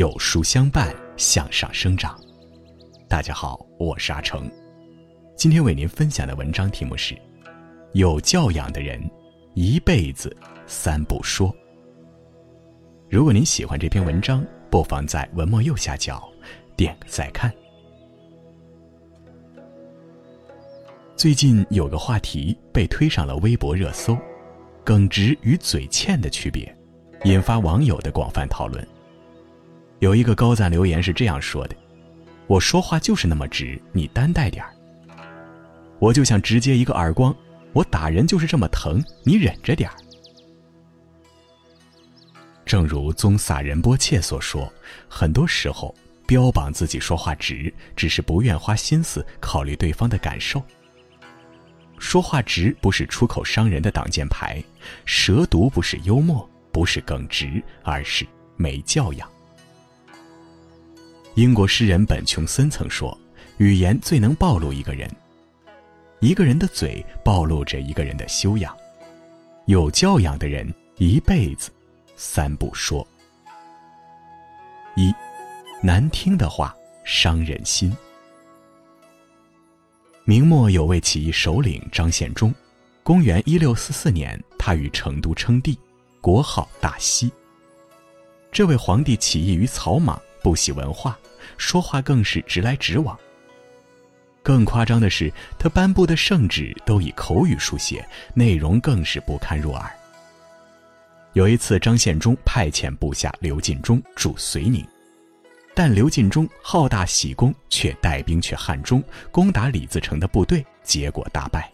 有书相伴，向上生长。大家好，我是阿成。今天为您分享的文章题目是：有教养的人，一辈子三不说。如果您喜欢这篇文章，不妨在文末右下角点个再看。最近有个话题被推上了微博热搜，耿直与嘴欠的区别，引发网友的广泛讨论。有一个高赞留言是这样说的：“我说话就是那么直，你担待点儿。我就想直接一个耳光，我打人就是这么疼，你忍着点儿。”正如宗萨仁波切所说，很多时候标榜自己说话直，只是不愿花心思考虑对方的感受。说话直不是出口伤人的挡箭牌，蛇毒不是幽默，不是耿直，而是没教养。英国诗人本·琼森曾说：“语言最能暴露一个人，一个人的嘴暴露着一个人的修养。有教养的人一辈子三不说：一，难听的话伤人心。”明末有位起义首领张献忠，公元一六四四年，他于成都称帝，国号大西。这位皇帝起义于草莽，不喜文化，说话更是直来直往。更夸张的是，他颁布的圣旨都以口语书写，内容更是不堪入耳。有一次，张献忠派遣部下刘进忠驻绥宁。但刘进忠好大喜功，却带兵去汉中攻打李自成的部队，结果大败。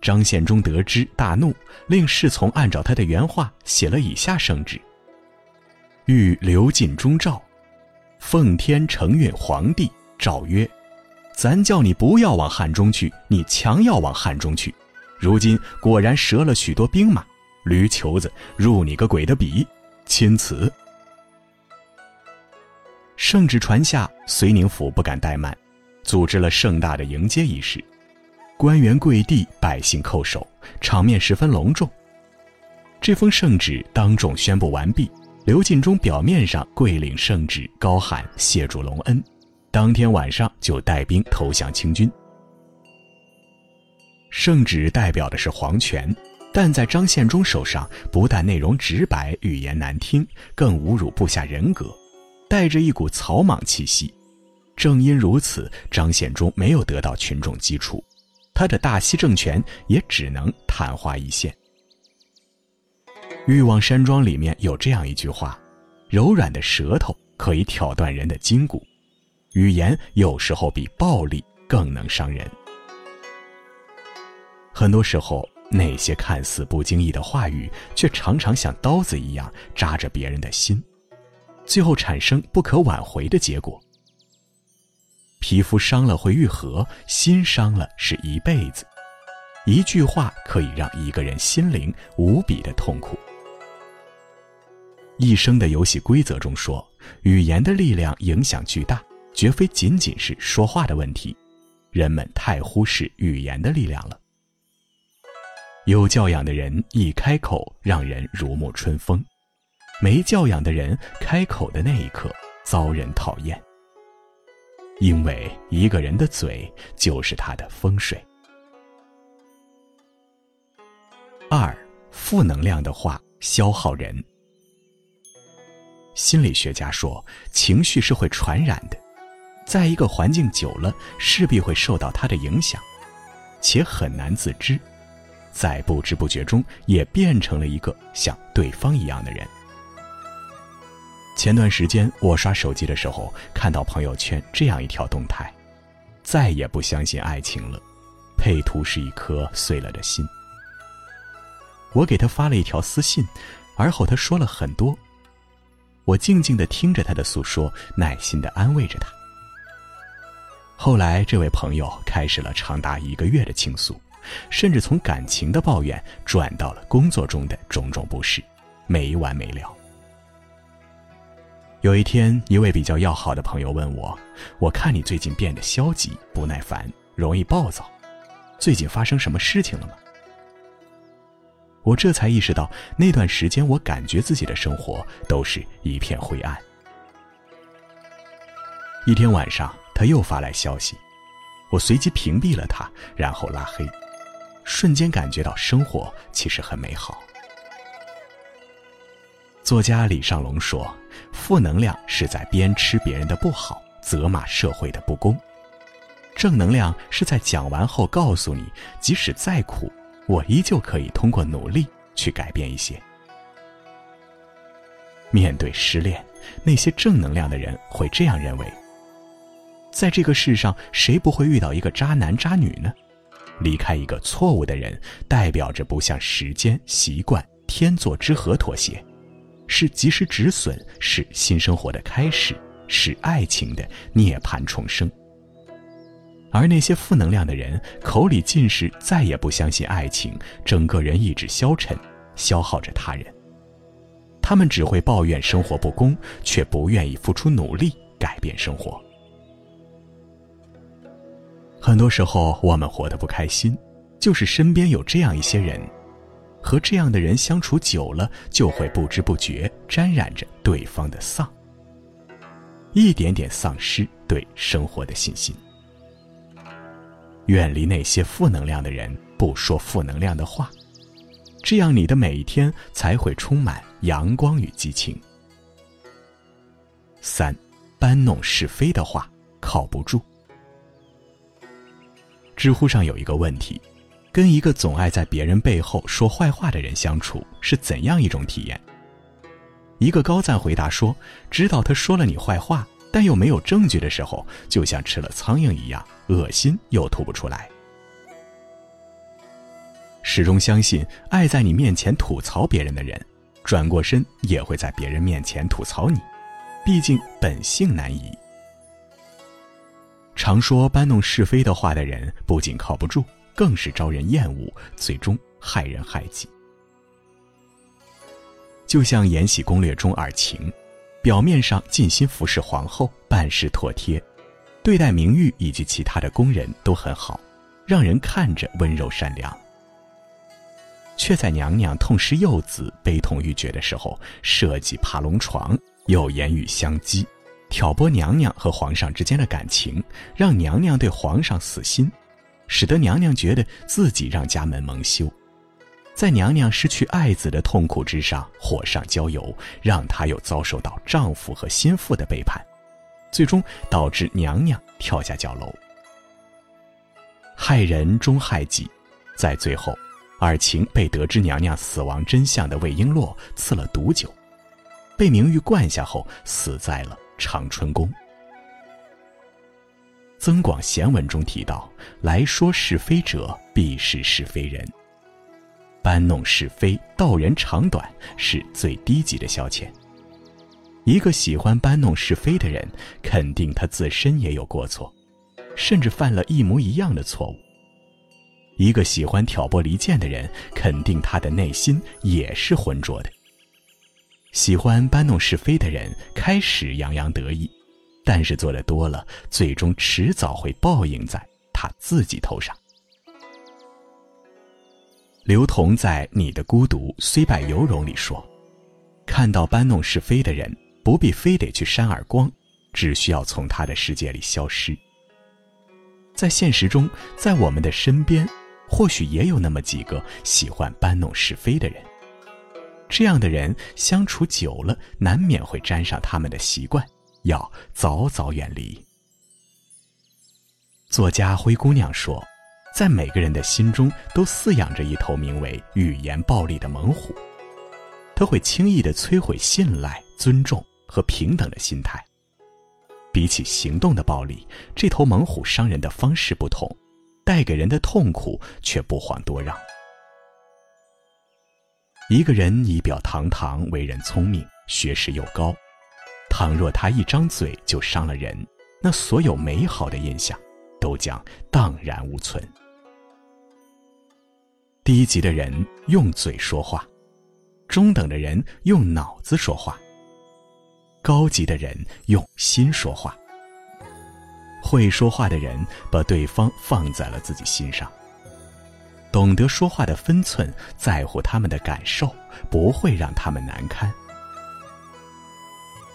张献忠得知大怒，令侍从按照他的原话写了以下圣旨：“欲刘进忠诏，奉天承运皇帝诏曰：咱叫你不要往汉中去，你强要往汉中去，如今果然折了许多兵马，驴球子入你个鬼的笔！钦此。”圣旨传下，绥宁府不敢怠慢，组织了盛大的迎接仪式，官员跪地，百姓叩首，场面十分隆重。这封圣旨当众宣布完毕，刘进忠表面上跪领圣旨，高喊谢主隆恩，当天晚上就带兵投降清军。圣旨代表的是皇权，但在张献忠手上，不但内容直白，语言难听，更侮辱部下人格。带着一股草莽气息，正因如此，张献忠没有得到群众基础，他的大西政权也只能昙花一现。《欲望山庄》里面有这样一句话：“柔软的舌头可以挑断人的筋骨，语言有时候比暴力更能伤人。”很多时候，那些看似不经意的话语，却常常像刀子一样扎着别人的心。最后产生不可挽回的结果。皮肤伤了会愈合，心伤了是一辈子。一句话可以让一个人心灵无比的痛苦。一生的游戏规则中说，语言的力量影响巨大，绝非仅仅是说话的问题。人们太忽视语言的力量了。有教养的人一开口，让人如沐春风。没教养的人开口的那一刻遭人讨厌，因为一个人的嘴就是他的风水。二，负能量的话消耗人。心理学家说，情绪是会传染的，在一个环境久了，势必会受到它的影响，且很难自知，在不知不觉中也变成了一个像对方一样的人。前段时间我刷手机的时候，看到朋友圈这样一条动态：“再也不相信爱情了。”配图是一颗碎了的心。我给他发了一条私信，而后他说了很多。我静静的听着他的诉说，耐心的安慰着他。后来，这位朋友开始了长达一个月的倾诉，甚至从感情的抱怨转到了工作中的种种不适，没完没了。有一天，一位比较要好的朋友问我：“我看你最近变得消极、不耐烦，容易暴躁，最近发生什么事情了吗？”我这才意识到，那段时间我感觉自己的生活都是一片灰暗，一天晚上，他又发来消息，我随即屏蔽了他，然后拉黑，瞬间感觉到生活其实很美好。作家李尚龙说：“负能量是在鞭笞别人的不好，责骂社会的不公；正能量是在讲完后告诉你，即使再苦，我依旧可以通过努力去改变一些。”面对失恋，那些正能量的人会这样认为。在这个世上，谁不会遇到一个渣男渣女呢？离开一个错误的人，代表着不向时间、习惯、天作之合妥协，是及时止损，是新生活的开始，是爱情的涅槃重生。而那些负能量的人，口里尽是再也不相信爱情，整个人意志消沉，消耗着他人。他们只会抱怨生活不公，却不愿意付出努力改变生活。很多时候，我们活得不开心，就是身边有这样一些人，和这样的人相处久了，就会不知不觉沾染着对方的丧，一点点丧失对生活的信心。远离那些负能量的人，不说负能量的话，这样你的每一天才会充满阳光与激情。三，搬弄是非的话靠不住。知乎上有一个问题：跟一个总爱在别人背后说坏话的人相处是怎样一种体验？一个高赞回答说：“知道他说了你坏话，但又没有证据的时候，就像吃了苍蝇一样，恶心又吐不出来。”始终相信，爱在你面前吐槽别人的人，转过身也会在别人面前吐槽你，毕竟本性难移。常说搬弄是非的话的人，不仅靠不住，更是招人厌恶，最终害人害己。就像《延禧攻略》中尔晴，表面上尽心服侍皇后，办事妥帖，对待明玉以及其他的宫人都很好，让人看着温柔善良。却在娘娘痛失幼子、悲痛欲绝的时候，设计爬龙床，又言语相讥。挑拨娘娘和皇上之间的感情，让娘娘对皇上死心，使得娘娘觉得自己让家门蒙羞，在娘娘失去爱子的痛苦之上火上浇油，让她又遭受到丈夫和心腹的背叛，最终导致娘娘跳下角楼。害人终害己，在最后，尔晴被得知娘娘死亡真相的魏璎珞赐了毒酒，被明玉灌下后死在了。长春宫，《增广贤文》中提到：“来说是非者，必是是非人。搬弄是非、道人长短，是最低级的消遣。一个喜欢搬弄是非的人，肯定他自身也有过错，甚至犯了一模一样的错误。一个喜欢挑拨离间的人，肯定他的内心也是浑浊的。”喜欢搬弄是非的人，开始洋洋得意，但是做的多了，最终迟早会报应在他自己头上。刘同在《你的孤独虽败犹荣》里说：“看到搬弄是非的人，不必非得去扇耳光，只需要从他的世界里消失。”在现实中，在我们的身边，或许也有那么几个喜欢搬弄是非的人。这样的人相处久了，难免会沾上他们的习惯，要早早远离。作家灰姑娘说，在每个人的心中都饲养着一头名为语言暴力的猛虎，它会轻易的摧毁信赖、尊重和平等的心态。比起行动的暴力，这头猛虎伤人的方式不同，带给人的痛苦却不遑多让。一个人仪表堂堂，为人聪明，学识又高，倘若他一张嘴就伤了人，那所有美好的印象都将荡然无存。低级的人用嘴说话，中等的人用脑子说话，高级的人用心说话。会说话的人把对方放在了自己心上。懂得说话的分寸，在乎他们的感受，不会让他们难堪。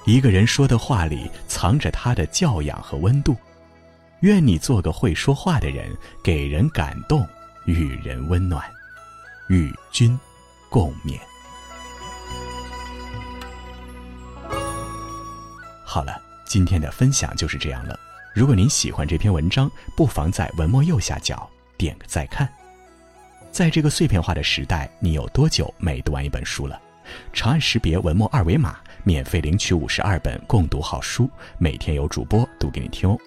一个人说的话里藏着他的教养和温度。愿你做个会说话的人，给人感动，与人温暖。与君共勉。好了，今天的分享就是这样了。如果您喜欢这篇文章，不妨在文末右下角点个再看。在这个碎片化的时代，你有多久没读完一本书了？长按识别文末二维码，免费领取五十二本共读好书，每天有主播读给你听哦。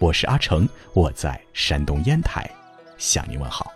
我是阿成，我在山东烟台，向您问好。